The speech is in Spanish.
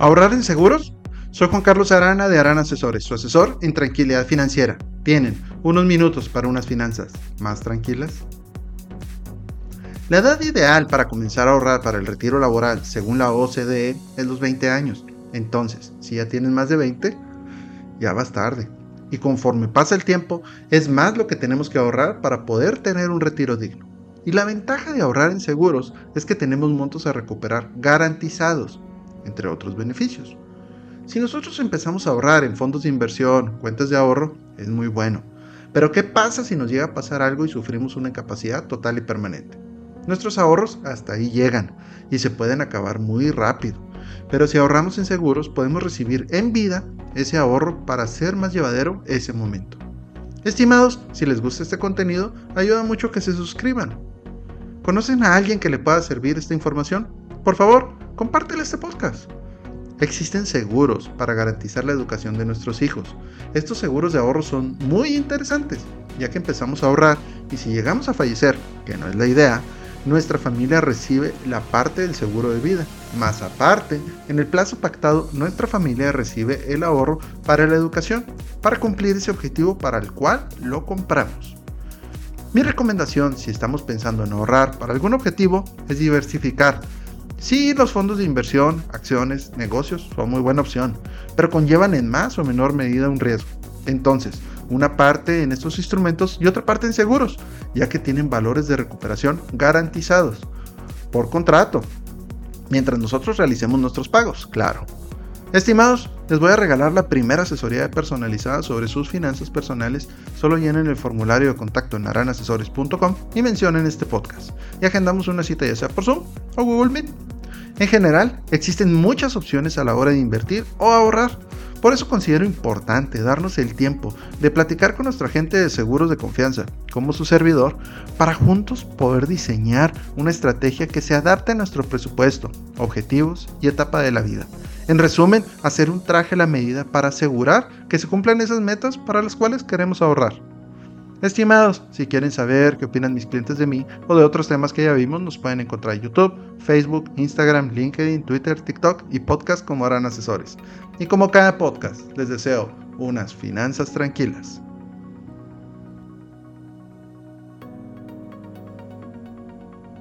¿Ahorrar en seguros? Soy Juan Carlos Arana de Arana Asesores, su asesor en tranquilidad financiera. Tienen unos minutos para unas finanzas más tranquilas. La edad ideal para comenzar a ahorrar para el retiro laboral, según la OCDE, es los 20 años. Entonces, si ya tienes más de 20, ya vas tarde. Y conforme pasa el tiempo, es más lo que tenemos que ahorrar para poder tener un retiro digno. Y la ventaja de ahorrar en seguros es que tenemos montos a recuperar garantizados, entre otros beneficios. Si nosotros empezamos a ahorrar en fondos de inversión, cuentas de ahorro, es muy bueno. Pero ¿qué pasa si nos llega a pasar algo y sufrimos una incapacidad total y permanente? Nuestros ahorros hasta ahí llegan y se pueden acabar muy rápido. Pero si ahorramos en seguros, podemos recibir en vida ese ahorro para hacer más llevadero ese momento. Estimados, si les gusta este contenido, ayuda mucho que se suscriban. ¿Conocen a alguien que le pueda servir esta información? Por favor, compártele este podcast. Existen seguros para garantizar la educación de nuestros hijos. Estos seguros de ahorro son muy interesantes, ya que empezamos a ahorrar y si llegamos a fallecer, que no es la idea, nuestra familia recibe la parte del seguro de vida. Más aparte, en el plazo pactado, nuestra familia recibe el ahorro para la educación, para cumplir ese objetivo para el cual lo compramos. Mi recomendación, si estamos pensando en ahorrar para algún objetivo, es diversificar Sí, los fondos de inversión, acciones, negocios son muy buena opción, pero conllevan en más o menor medida un riesgo. Entonces, una parte en estos instrumentos y otra parte en seguros, ya que tienen valores de recuperación garantizados por contrato, mientras nosotros realicemos nuestros pagos, claro. Estimados, les voy a regalar la primera asesoría personalizada sobre sus finanzas personales. Solo llenen el formulario de contacto en aranasesores.com y mencionen este podcast. Y agendamos una cita ya sea por Zoom o Google Meet. En general, existen muchas opciones a la hora de invertir o ahorrar. Por eso considero importante darnos el tiempo de platicar con nuestra agente de seguros de confianza, como su servidor, para juntos poder diseñar una estrategia que se adapte a nuestro presupuesto, objetivos y etapa de la vida. En resumen, hacer un traje a la medida para asegurar que se cumplan esas metas para las cuales queremos ahorrar. Estimados, si quieren saber qué opinan mis clientes de mí o de otros temas que ya vimos, nos pueden encontrar en YouTube, Facebook, Instagram, LinkedIn, Twitter, TikTok y podcast como harán asesores. Y como cada podcast, les deseo unas finanzas tranquilas.